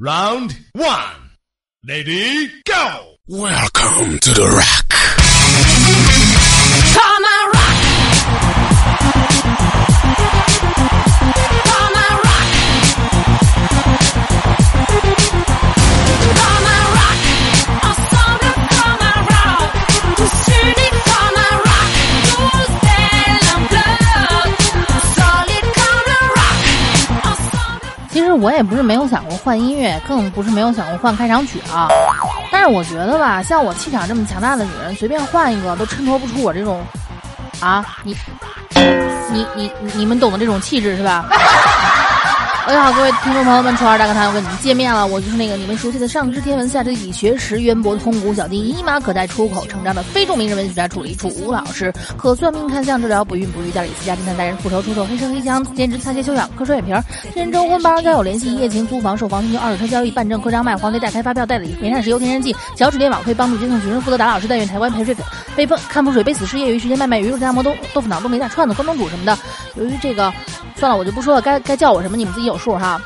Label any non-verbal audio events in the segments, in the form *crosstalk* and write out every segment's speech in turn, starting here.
Round one, lady, go. Welcome to the rock. 我也不是没有想过换音乐，更不是没有想过换开场曲啊。但是我觉得吧，像我气场这么强大的女人，随便换一个都衬托不出我这种，啊，你，你你你们懂的这种气质是吧？大家好，各位听众朋友们，初二大课堂又跟你们见面了，我就是那个你们熟悉的上知天文下知地理学识渊博通古小弟，一马可待出口成章的非著名人文学家楚离楚吴老师，可算命看相治疗不孕不育大理私家侦探带人复仇出手黑车黑枪兼职擦鞋修养科水瓶天人征婚帮人交友联系一夜情租房售房寻求二手车交易办证扩张卖黄飞代开发票代理煤炭石油天然气脚趾链网可以帮助接送学生负责打老师代孕台湾陪睡粉被碰看风水被死失业余时间卖卖鱼肉夹馍豆豆腐脑东北大串子关东煮什么的。由于这个，算了，我就不说了，该该叫我什么你们自己有数哈。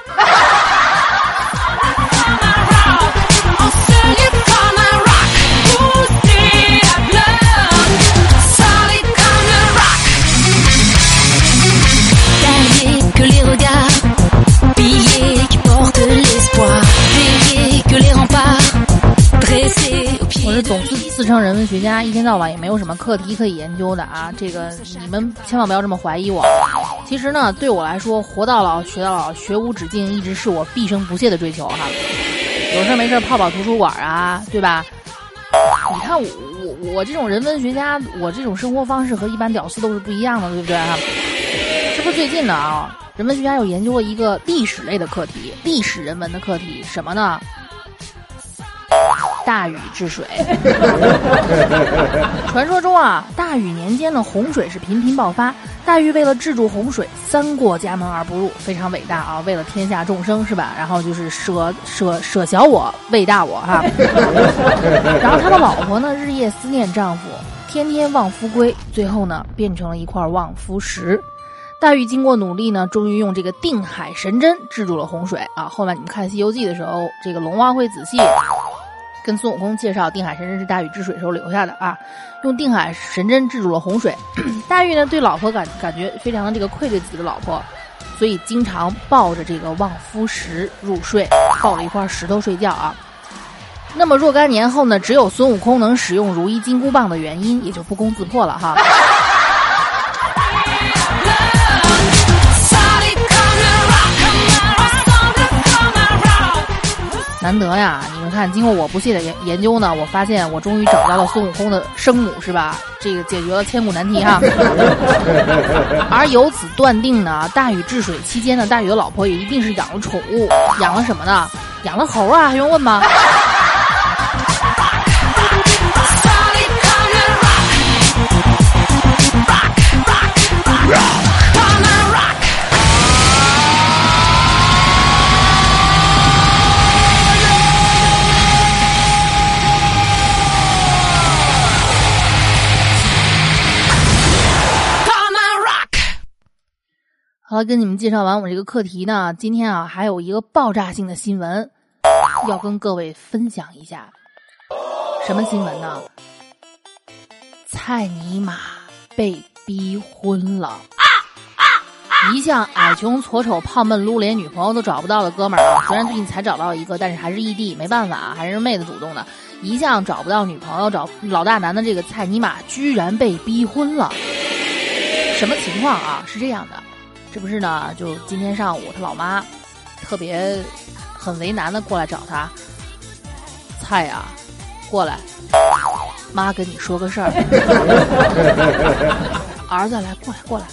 Wow. Dressés au 我 pied 是 de 总自自称人文学家，一天到晚也没有什么课题可以研究的啊！这个你们千万不要这么怀疑我。其实呢，对我来说，活到老学到老，学无止境，一直是我毕生不懈的追求哈。有事没事泡泡图书馆啊，对吧？你看我我这种人文学家，我这种生活方式和一般屌丝都是不一样的，对不对哈？这不是最近的啊，人文学家有研究了一个历史类的课题，历史人文的课题，什么呢？大禹治水。传说中啊，大禹年间的洪水是频频爆发。大禹为了治住洪水，三过家门而不入，非常伟大啊！为了天下众生是吧？然后就是舍舍舍小我，为大我哈。*laughs* 然后他的老婆呢，日夜思念丈夫，天天望夫归，最后呢，变成了一块望夫石。大禹经过努力呢，终于用这个定海神针治住了洪水啊！后面你们看《西游记》的时候，这个龙王会仔细跟孙悟空介绍定海神针是大禹治水时候留下的啊，用定海神针治住了洪水。*clears throat* 大禹呢对老婆感感觉非常的这个愧对自己的老婆，所以经常抱着这个望夫石入睡，抱着一块石头睡觉啊。那么若干年后呢，只有孙悟空能使用如意金箍棒的原因，也就不攻自破了哈。*laughs* 难得呀！你看，经过我不懈的研研究呢，我发现我终于找到了孙悟空的生母，是吧？这个解决了千古难题哈。*laughs* 而由此断定呢，大禹治水期间呢，大禹的老婆也一定是养了宠物，养了什么呢？养了猴啊，还用问吗？跟你们介绍完我这个课题呢，今天啊还有一个爆炸性的新闻要跟各位分享一下。什么新闻呢？蔡尼玛被逼婚了。一向矮穷矬丑胖闷撸，连女朋友都找不到的哥们儿啊，虽然最近才找到一个，但是还是异地，没办法啊，还是妹子主动的。一向找不到女朋友，找老大难的这个蔡尼玛居然被逼婚了。什么情况啊？是这样的，这不是呢？就今天上午他老妈特别很为难的过来找他，菜呀、过来，妈跟你说个事儿。*laughs* 儿子来，过来，过来。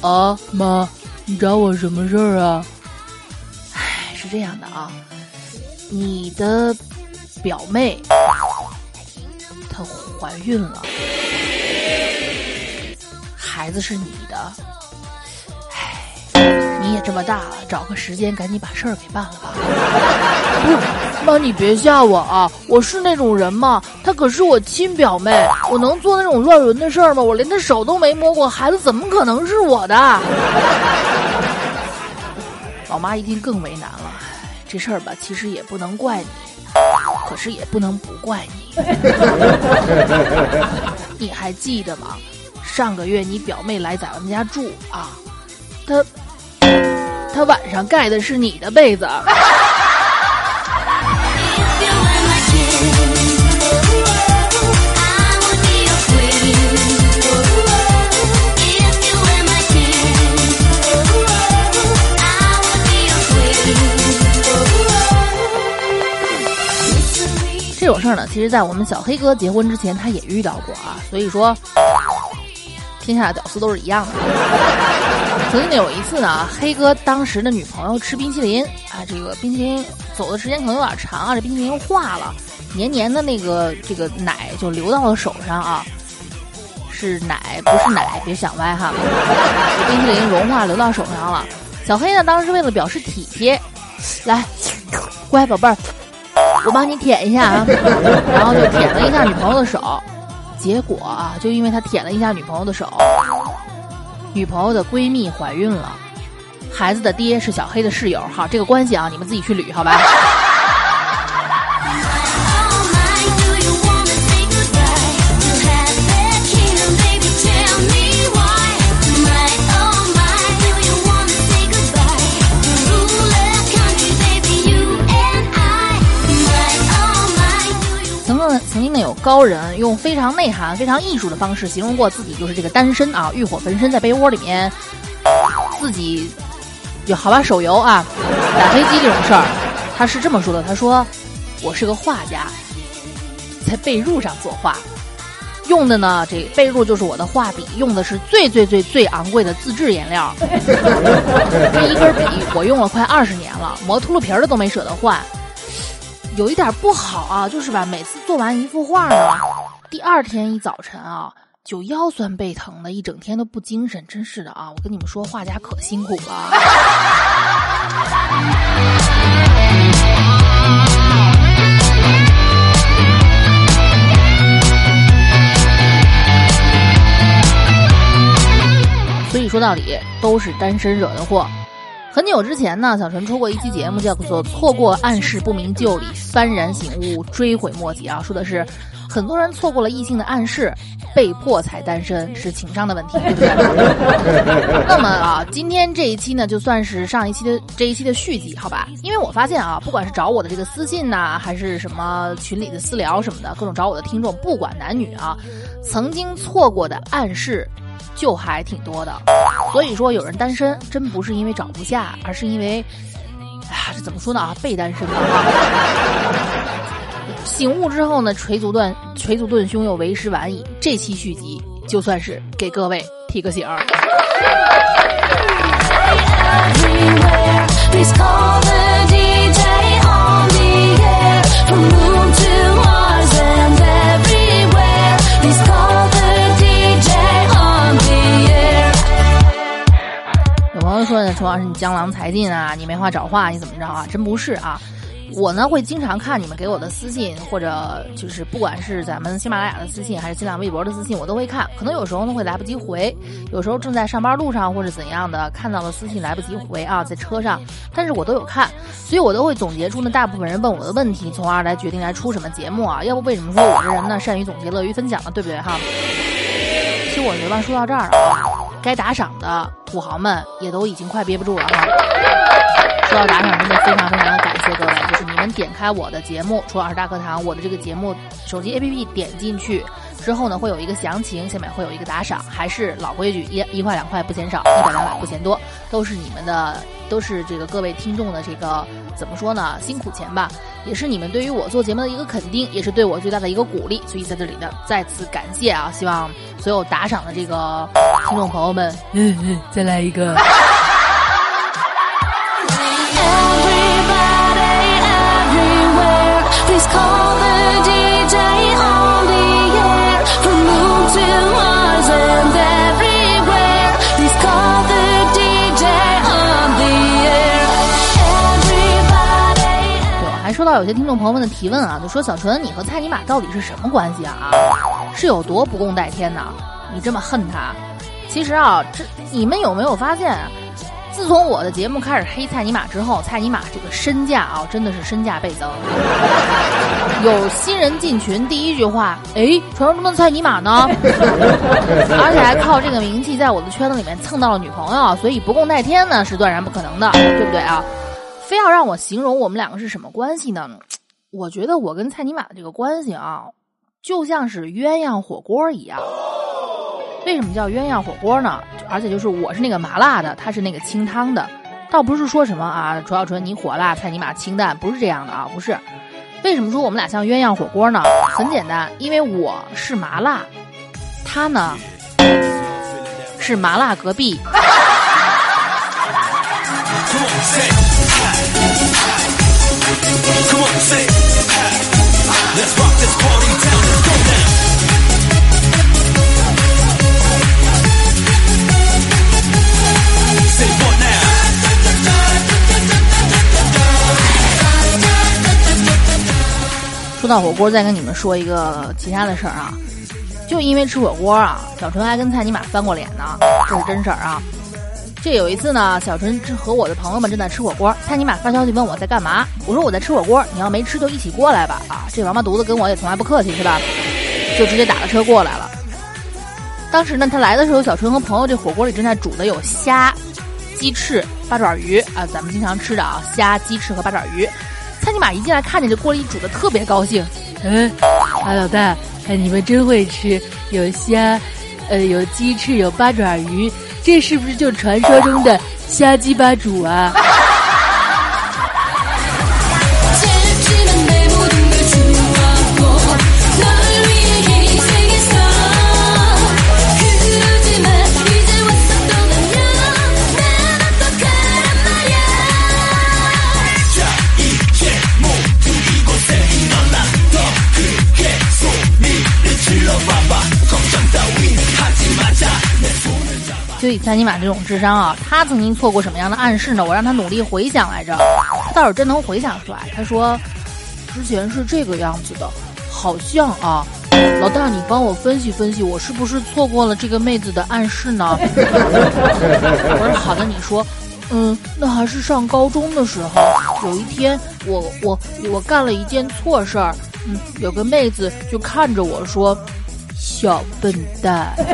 啊，妈，你找我什么事儿啊？唉，是这样的啊，你的表妹她怀孕了，孩子是你的。这么大了，找个时间赶紧把事儿给办了吧。*laughs* 不，妈，你别吓我啊！我是那种人吗？她可是我亲表妹，我能做那种乱伦的事儿吗？我连她手都没摸过，孩子怎么可能是我的？*laughs* 老妈一听更为难了，这事儿吧，其实也不能怪你，可是也不能不怪你。*laughs* 你还记得吗？上个月你表妹来咱们家住啊，她他晚上盖的是你的被子这种事儿呢其实在我们小黑哥结婚之前他也遇到过啊所以说天下的屌丝都是一样的。*laughs* 曾经有一次呢，黑哥当时的女朋友吃冰淇淋啊，这个冰淇淋走的时间可能有点长啊，这冰淇淋化了，黏黏的那个这个奶就流到了手上啊。是奶，不是奶，别想歪哈。冰淇淋融化流到手上了。小黑呢，当时为了表示体贴，来，乖宝贝儿，我帮你舔一下啊，然后就舔了一下女朋友的手，结果啊，就因为他舔了一下女朋友的手，女朋友的闺蜜怀孕了，孩子的爹是小黑的室友，好，这个关系啊，你们自己去捋好吧。高人用非常内涵、非常艺术的方式形容过自己，就是这个单身啊，欲火焚身，在被窝里面自己有好吧手游啊，打飞机这种事儿，他是这么说的：他说我是个画家，在被褥上作画。用的呢，这被褥就是我的画笔，用的是最最最最昂贵的自制颜料。*laughs* 这一根笔我用了快二十年了，磨秃噜皮儿的都没舍得换。有一点不好啊，就是吧，每次做完一幅画呢，第二天一早晨啊，就腰酸背疼的，一整天都不精神，真是的啊！我跟你们说，画家可辛苦了。所以说到底都是单身惹的祸。很久之前呢，小陈出过一期节目，叫做《错过暗示不明就里，幡然醒悟，追悔莫及》啊，说的是很多人错过了异性的暗示，被迫才单身，是情商的问题，对不对？那么啊，今天这一期呢，就算是上一期的这一期的续集，好吧？因为我发现啊，不管是找我的这个私信呐、还是什么群里的私聊什么的，各种找我的听众，不管男女啊，曾经错过的暗示就还挺多的。所以说，有人单身真不是因为找不下，而是因为，哎呀，这怎么说呢啊？被单身了！*laughs* 醒悟之后呢，捶足断捶足顿胸，又为时晚矣。这期续集就算是给各位提个醒儿。说呢，陈老师你江郎才尽啊，你没话找话，你怎么着啊？真不是啊。我呢会经常看你们给我的私信，或者就是不管是咱们喜马拉雅的私信，还是新浪微博的私信，我都会看。可能有时候呢会来不及回，有时候正在上班路上或者怎样的，看到了私信来不及回啊，在车上，但是我都有看，所以我都会总结出呢大部分人问我的问题，从而来决定来出什么节目啊。要不为什么说我这人呢善于总结，乐于分享呢？对不对哈？其实我觉得说到这儿了啊，该打赏的土豪们也都已经快憋不住了哈。说到打赏，真的非常非常的感谢各位，就是你们点开我的节目《楚老师大课堂》，我的这个节目手机 APP 点进去之后呢，会有一个详情，下面会有一个打赏，还是老规矩，一一块两块不嫌少，一百两百不嫌多，都是你们的，都是这个各位听众的这个怎么说呢，辛苦钱吧，也是你们对于我做节目的一个肯定，也是对我最大的一个鼓励，所以在这里呢再次感谢啊，希望所有打赏的这个听众朋友们，嗯嗯，再来一个。*laughs* 收到有些听众朋友们的提问啊，就说小纯，你和蔡尼玛到底是什么关系啊？是有多不共戴天呐？你这么恨他？其实啊，这你们有没有发现啊，自从我的节目开始黑蔡尼玛之后，蔡尼玛这个身价啊，真的是身价倍增。有新人进群，第一句话，哎，传说中的蔡尼玛呢？*laughs* 而且还靠这个名气，在我的圈子里面蹭到了女朋友，所以不共戴天呢是断然不可能的，对不对啊？非要让我形容我们两个是什么关系呢？我觉得我跟蔡尼玛的这个关系啊，就像是鸳鸯火锅一样。为什么叫鸳鸯火锅呢？而且就是我是那个麻辣的，他是那个清汤的，倒不是说什么啊，楚小纯你火辣，蔡尼玛清淡，不是这样的啊，不是。为什么说我们俩像鸳鸯火锅呢？很简单，因为我是麻辣，他呢是麻辣隔壁。*laughs* 说到火锅，再跟你们说一个其他的事儿啊，就因为吃火锅啊，小纯还跟蔡尼玛翻过脸呢，这是真事儿啊。这有一次呢，小纯正和我的朋友们正在吃火锅，蔡尼玛发消息问我在干嘛，我说我在吃火锅，你要没吃就一起过来吧。啊，这王八犊子跟我也从来不客气是吧？就直接打了车过来了。当时呢，他来的时候，小纯和朋友这火锅里正在煮的有虾、鸡翅、八爪鱼啊，咱们经常吃的啊，虾、鸡翅和八爪鱼。蔡尼玛一进来看见这锅里煮的特别高兴，嗯，啊老大，哎你们真会吃，有虾，呃有鸡翅有八爪鱼，这是不是就传说中的瞎鸡巴煮啊？就以蔡尼玛这种智商啊，他曾经错过什么样的暗示呢？我让他努力回想来着，他倒是真能回想出来。他说，之前是这个样子的，好像啊，老大你帮我分析分析，我是不是错过了这个妹子的暗示呢？我说好的，你说。嗯，那还是上高中的时候，有一天我我我干了一件错事儿，嗯，有个妹子就看着我说：“小笨蛋。*laughs* ”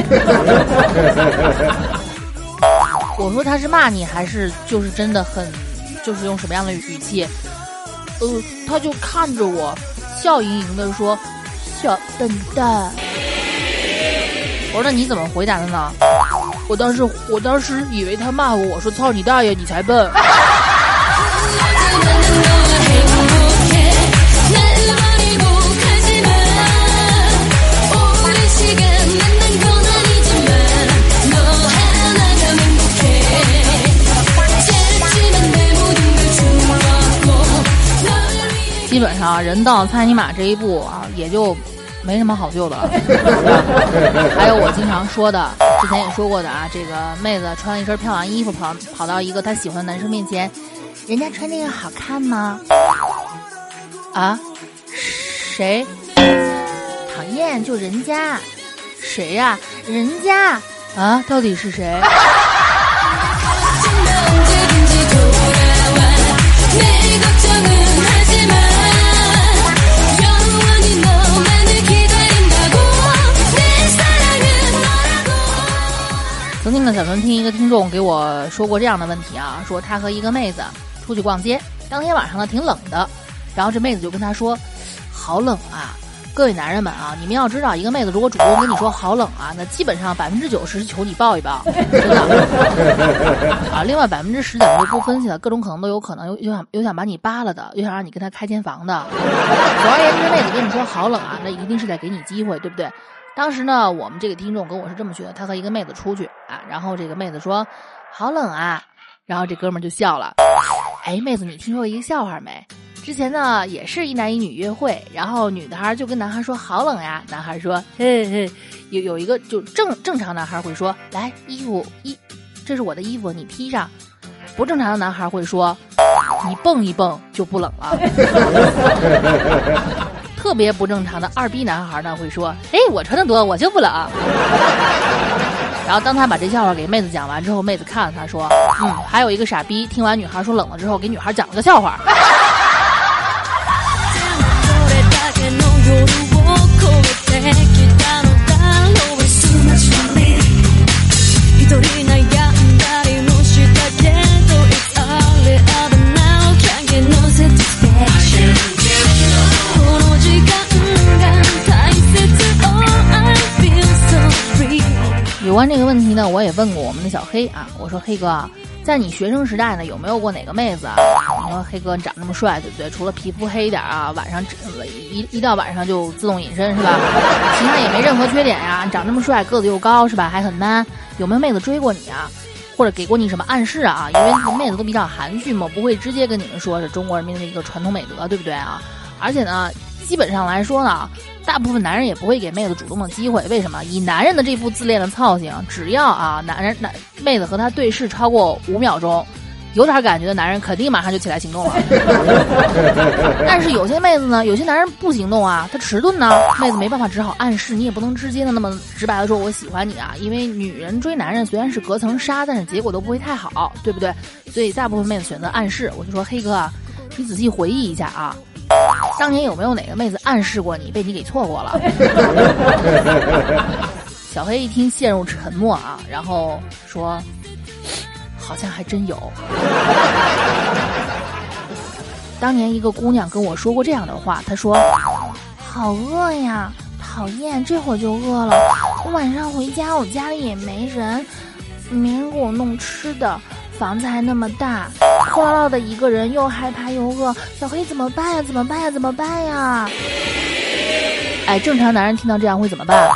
我说他是骂你，还是就是真的很，就是用什么样的语气？呃，他就看着我，笑盈盈的说：“小笨蛋。”我说那你怎么回答的呢？我当时我当时以为他骂我，我说操你大爷，你才笨。*laughs* 人到蔡尼玛这一步啊，也就没什么好救的了。*laughs* 还有我经常说的，之前也说过的啊，这个妹子穿了一身漂亮衣服跑跑到一个她喜欢的男生面前，人家穿这个好看吗？啊？谁？讨厌，就人家。谁呀、人家啊？到底是谁？*laughs* 曾经呢，小纯听一个听众给我说过这样的问题啊，说他和一个妹子出去逛街，当天晚上呢挺冷的，然后这妹子就跟他说：“好冷啊！”各位男人们啊，你们要知道，一个妹子如果主动跟你说好冷啊，那基本上百分之九十是求你抱一抱，真的啊。另外百分之十咱们就不分析了，各种可能都有可能，又又想又想把你扒了的，又想让你跟他开间房的。总而言之，妹子跟你说好冷啊，那一定是在给你机会，对不对？当时呢，我们这个听众跟我是这么学的，他和一个妹子出去啊，然后这个妹子说好冷啊，然后这哥们儿就笑了，哎，妹子，你听说过一个笑话没？之前呢，也是一男一女约会，然后女的孩就跟男孩说好冷呀，男孩说嘿嘿，有有一个就正正常男孩会说来衣服衣，这是我的衣服，你披上。不正常的男孩会说你蹦一蹦就不冷了。*laughs* 特别不正常的二逼男孩呢会说：“哎，我穿的多，我就不冷。*laughs* ”然后当他把这笑话给妹子讲完之后，妹子看了他说：“嗯，还有一个傻逼，听完女孩说冷了之后，给女孩讲了个笑话。*laughs* ”关这个问题呢，我也问过我们的小黑啊，我说黑哥，在你学生时代呢，有没有过哪个妹子啊？你说黑哥你长这么帅，对不对？除了皮肤黑一点啊，晚上一一到晚上就自动隐身是吧？其他也没任何缺点呀、你长这么帅，个子又高是吧？还很 man，有没有妹子追过你啊？或者给过你什么暗示啊？因为那妹子都比较含蓄嘛，不会直接跟你们说是中国人民的一个传统美德，对不对啊？而且呢，基本上来说呢，大部分男人也不会给妹子主动的机会。为什么？以男人的这副自恋的操性，只要啊男人男妹子和他对视超过五秒钟，有点感觉的男人肯定马上就起来行动了。*laughs* 但是有些妹子呢，有些男人不行动啊，他迟钝呢，妹子没办法，只好暗示。你也不能直接的那么直白的说我喜欢你啊，因为女人追男人虽然是隔层纱，但是结果都不会太好，对不对？所以大部分妹子选择暗示。我就说黑哥啊，你仔细回忆一下啊。当年有没有哪个妹子暗示过你，被你给错过了？*laughs* 小黑一听陷入沉默啊，然后说：“好像还真有。”当年一个姑娘跟我说过这样的话，她说：“好饿呀，讨厌，这会儿就饿了。我晚上回家，我家里也没人，没人给我弄吃的，房子还那么大，空落落的一个人，又害怕又饿。小黑怎么办呀？怎么办呀？怎么办呀？”哎，正常男人听到这样会怎么办？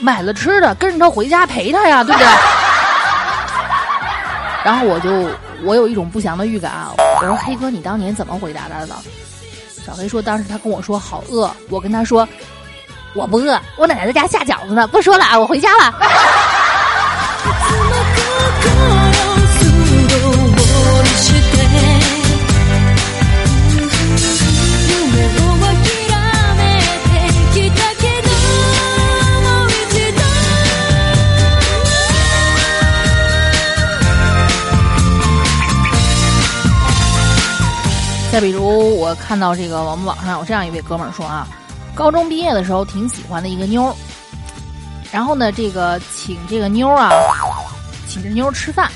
买了吃的，跟着他回家陪他呀，对不对？*laughs* 然后我就我有一种不祥的预感啊！我说黑哥，你当年怎么回答他的？小黑说当时他跟我说好饿，我跟他说我不饿，我奶奶在家下饺子呢。不说了啊，我回家了。比如，我看到这个我们网上有这样一位哥们儿说啊，高中毕业的时候挺喜欢的一个妞儿，然后呢，这个请这个妞儿啊，请这妞儿吃饭，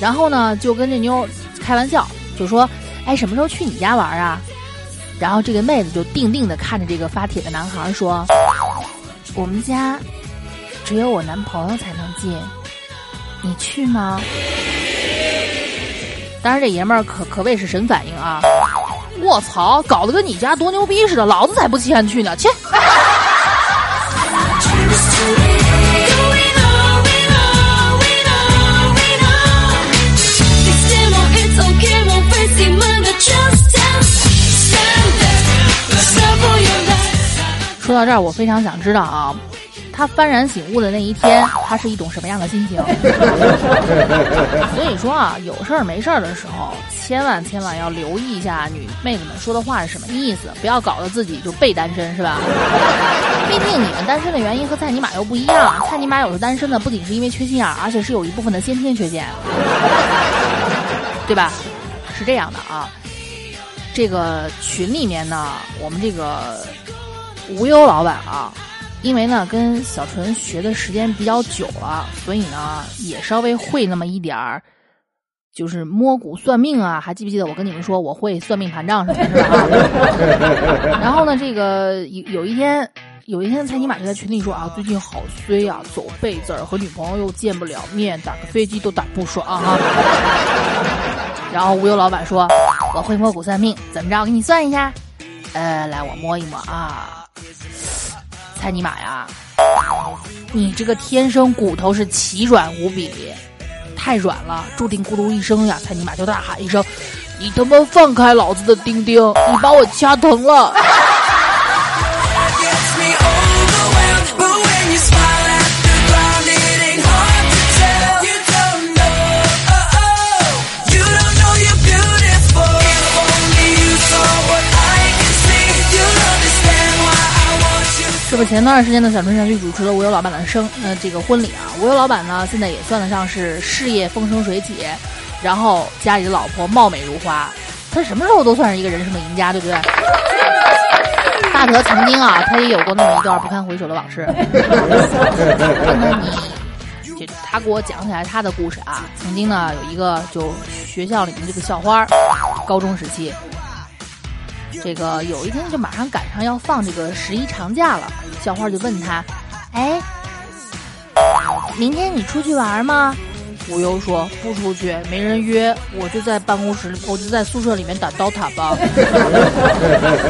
然后呢就跟这妞儿开玩笑，就说，哎，什么时候去你家玩啊？然后这个妹子就定定的看着这个发帖的男孩说，我们家只有我男朋友才能进，你去吗？当然这爷们儿可可谓是神反应啊。我操搞得跟你家多牛逼似的老子才不稀罕去呢切。说到这儿我非常想知道啊他幡然醒悟的那一天，他是一种什么样的心情？所以说啊，有事儿没事儿的时候，千万千万要留意一下女妹子们说的话是什么意思，不要搞得自己就被单身，是吧？毕竟你们单身的原因和蔡尼玛又不一样，蔡尼玛有时单身呢，不仅是因为缺心眼，而且是有一部分的先天缺陷，对吧？是这样的啊，这个群里面呢，我们这个无忧老板啊，因为呢跟小纯学的时间比较久了，所以呢也稍微会那么一点儿，就是摸骨算命啊。还记不记得我跟你们说我会算命盘账什么的，是吧？然后呢，这个有有一天。有一天，蔡尼玛就在群里说啊，最近好衰啊，走背字儿，和女朋友又见不了面，打个飞机都打不爽啊。*laughs* 然后无忧老板说，我会摸骨算命，怎么着？我给你算一下。呃，来，我摸一摸啊。蔡尼玛呀，你这个天生骨头是奇软无比，太软了，注定咕噜一声呀！蔡尼玛就大喊一声：“你他妈放开老子的丁丁！你把我掐疼了！”这不前段时间呢，小春山去主持了吴优老板的生呃这个婚礼啊。吴优老板呢，现在也算得上是事业风生水起，然后家里的老婆貌美如花，他什么时候都算是一个人生的赢家，对不对？大德曾经啊，他也有过那么一段不堪回首的往事。*laughs* 看看你，这他给我讲起来他的故事啊。曾经呢，有一个就学校里面这个校花，高中时期，这个有一天就马上赶上要放这个十一长假了，小花就问他：“哎，明天你出去玩吗？”无忧说：“不出去，没人约，我就在办公室，我就在宿舍里面打刀塔吧。*laughs* ”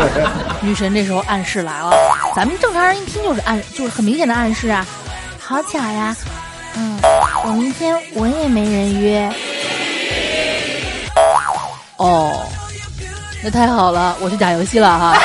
*laughs* 女神这时候暗示来了，咱们正常人一听就是暗，就是很明显的暗示啊。好巧呀，嗯，我明天我也没人约。哦，那太好了，我去打游戏了哈。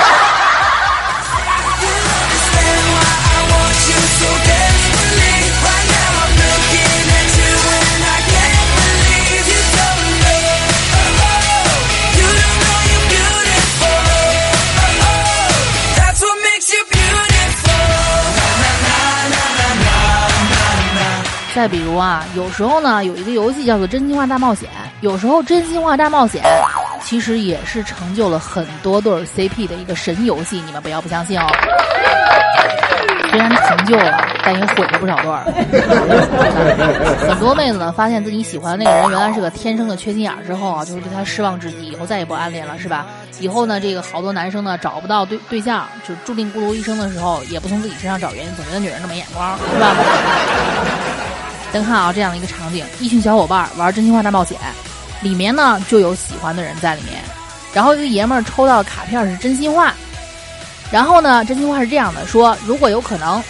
再比如啊，有时候呢，有一个游戏叫做《真心话大冒险》，有时候《真心话大冒险》其实也是成就了很多对 CP 的一个神游戏，你们不要不相信哦。虽然成就了，但也毁了不少对儿。*laughs* 很多妹子呢，发现自己喜欢的那个人原来是个天生的缺心眼儿之后啊，就是对他失望至极，以后再也不暗恋了，是吧？以后呢，这个好多男生呢找不到对对象，就注定孤独一生的时候，也不从自己身上找原因，总觉得女人都没眼光，是吧？咱看啊，这样的一个场景，一群小伙伴玩真心话大冒险，里面呢就有喜欢的人在里面，然后一个爷们儿抽到卡片是真心话，然后呢，真心话是这样的，说如果有可能，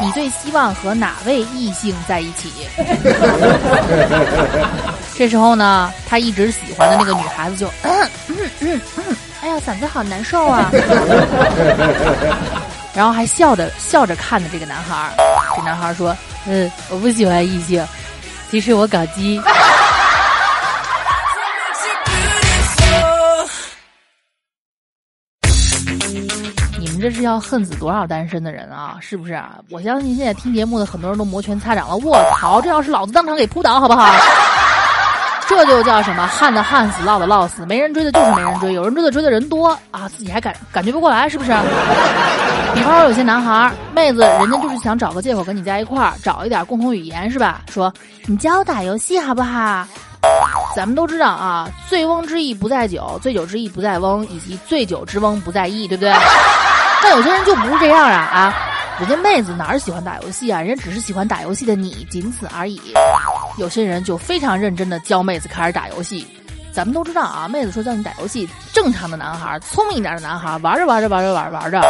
你最希望和哪位异性在一起？*laughs* 这时候呢，他一直喜欢的那个女孩子就嗯嗯嗯嗯，*coughs* 哎呀，嗓子好难受啊，*laughs* 然后还笑着笑着看着这个男孩儿，这男孩说。嗯，我不喜欢异性，其实我搞基。*laughs* 们这是要恨死多少单身的人啊？是不是啊？我相信现在听节目的很多人都摩拳擦掌了。卧槽，这要是老子当场给扑倒，好不好？这就叫什么？旱的旱死，涝的涝死，没人追的就是没人追，有人追的追的人多啊，自己还感感觉不过来，是不是？比方说有些男孩儿、妹子，人家就是想找个借口跟你在一块儿，找一点共同语言，是吧？说你教我打游戏好不好？咱们都知道啊，醉翁之意不在酒，醉酒之意不在翁，以及醉酒之翁不在意，对不对？*laughs* 但有些人就不是这样啊啊！人家妹子哪儿喜欢打游戏啊？人家只是喜欢打游戏的你，仅此而已。有些人就非常认真的教妹子开始打游戏。咱们都知道啊，妹子说教你打游戏，正常的男孩、聪明一点的男孩，玩着玩着玩着玩着玩着，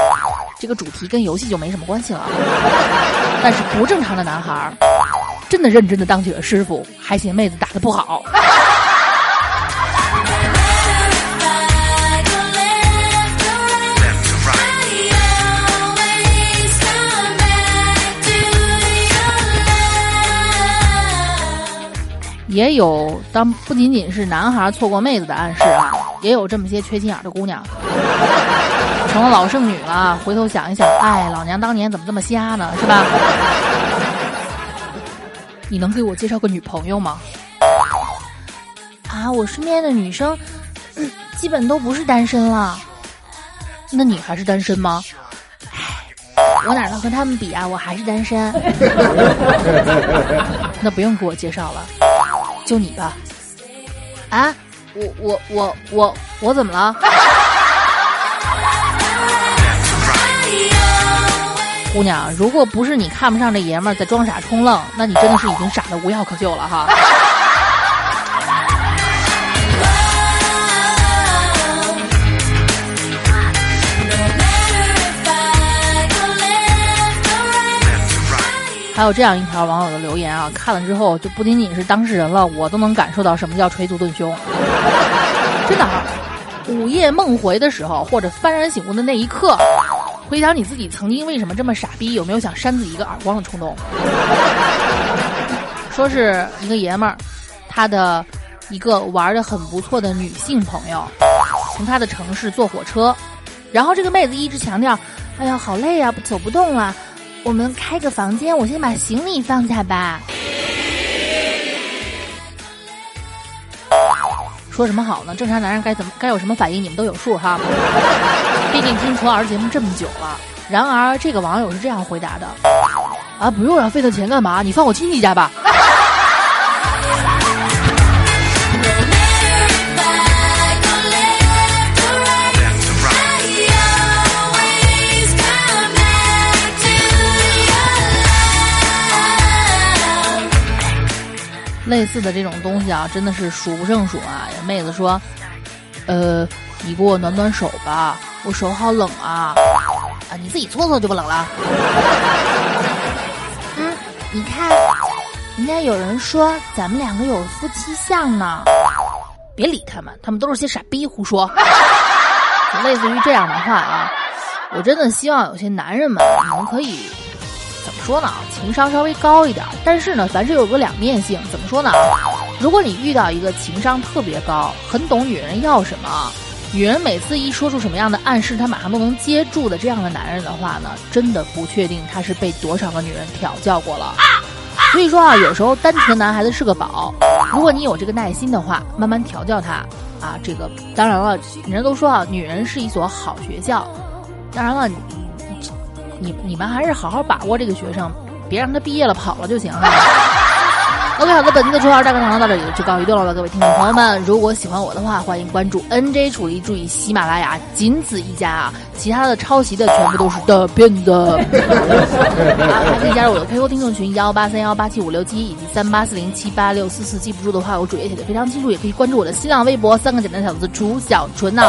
这个主题跟游戏就没什么关系了。*laughs* 但是不正常的男孩，真的认真的当起了师傅，还嫌妹子打的不好。也有当不仅仅是男孩错过妹子的暗示啊，也有这么些缺心眼的姑娘，*laughs* 成了老剩女了。回头想一想，哎，老娘当年怎么这么瞎呢？是吧？你能给我介绍个女朋友吗？啊，我身边的女生，嗯，*clears throat* 基本都不是单身了。那你还是单身吗？唉，我哪能和他们比啊？我还是单身。*laughs* *laughs* 那不用给我介绍了。就你吧，啊，我我我我我怎么了？*laughs* 姑娘，如果不是你看不上这爷们儿在装傻充愣，那你真的是已经傻的无药可救了哈。还有这样一条网友的留言啊，看了之后就不仅仅是当事人了，我都能感受到什么叫捶足顿胸。真的啊，午夜梦回的时候，或者幡然醒悟的那一刻，回想你自己曾经为什么这么傻逼，有没有想扇自己一个耳光的冲动？说是一个爷们儿，他的一个玩的很不错的女性朋友，从他的城市坐火车，然后这个妹子一直强调。哎呀，好累啊，走不动了。我们开个房间，我先把行李放下吧。说什么好呢？正常男人该怎么该有什么反应，你们都有数哈。*laughs* 毕竟听陈老师节目这么久了。然而，这个网友是这样回答的：啊，不用了，费的钱干嘛？你放我亲戚家吧。类似的这种东西啊，真的是数不胜数啊。妹子说：“呃，你给我暖暖手吧，我手好冷啊。”啊，你自己搓搓就不冷了。*laughs* 嗯，你看，人家有人说咱们两个有夫妻相呢。别理他们，他们都是些傻逼，胡说。*laughs* 类似于这样的话啊，我真的希望有些男人们，你们可以说呢？情商稍微高一点，但是呢，凡事有个两面性。怎么说呢？如果你遇到一个情商特别高、很懂女人要什么，女人每次一说出什么样的暗示，他马上都能接住的这样的男人的话呢，真的不确定他是被多少个女人调教过了。所以说啊，有时候单纯男孩子是个宝，如果你有这个耐心的话，慢慢调教他啊。这个当然了，人家都说啊，女人是一所好学校。当然了，你你们还是好好把握这个学生，别让他毕业了跑了就行了。*laughs* OK，好的，本期的出号大课堂到这里就告一段落了。各位听众朋友们，如果喜欢我的话，欢迎关注 NJ 楚离，注意喜马拉雅仅此一家啊，其他的抄袭的全部都是大骗的。啊，还可以加入我的 QQ 听众群幺八三幺八七五六七以及三八四零七八六四四，记不住的话，我主页写的非常清楚，也可以关注我的新浪微博三个简单小字楚小纯呐、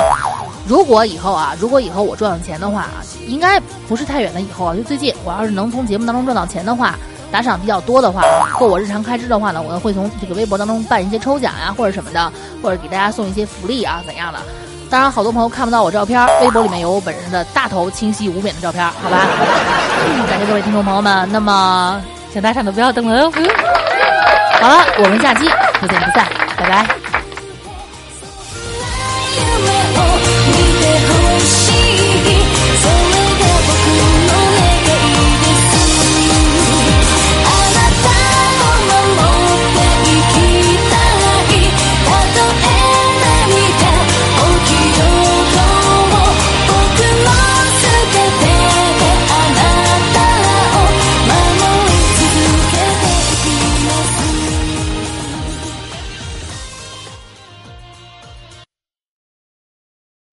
如果以后啊，如果以后我赚到钱的话啊，应该不是太远的以后啊，就最近我要是能从节目当中赚到钱的话，打赏比较多的话，够我日常开支的话呢，我会从这个微博当中办一些抽奖呀、或者什么的，或者给大家送一些福利啊，怎样的？当然，好多朋友看不到我照片，微博里面有我本人的大头清晰无扁的照片，好吧？*laughs* 感谢各位听众朋友们，那么想打赏的不要等了哟。好了，我们下期不见不散，拜拜。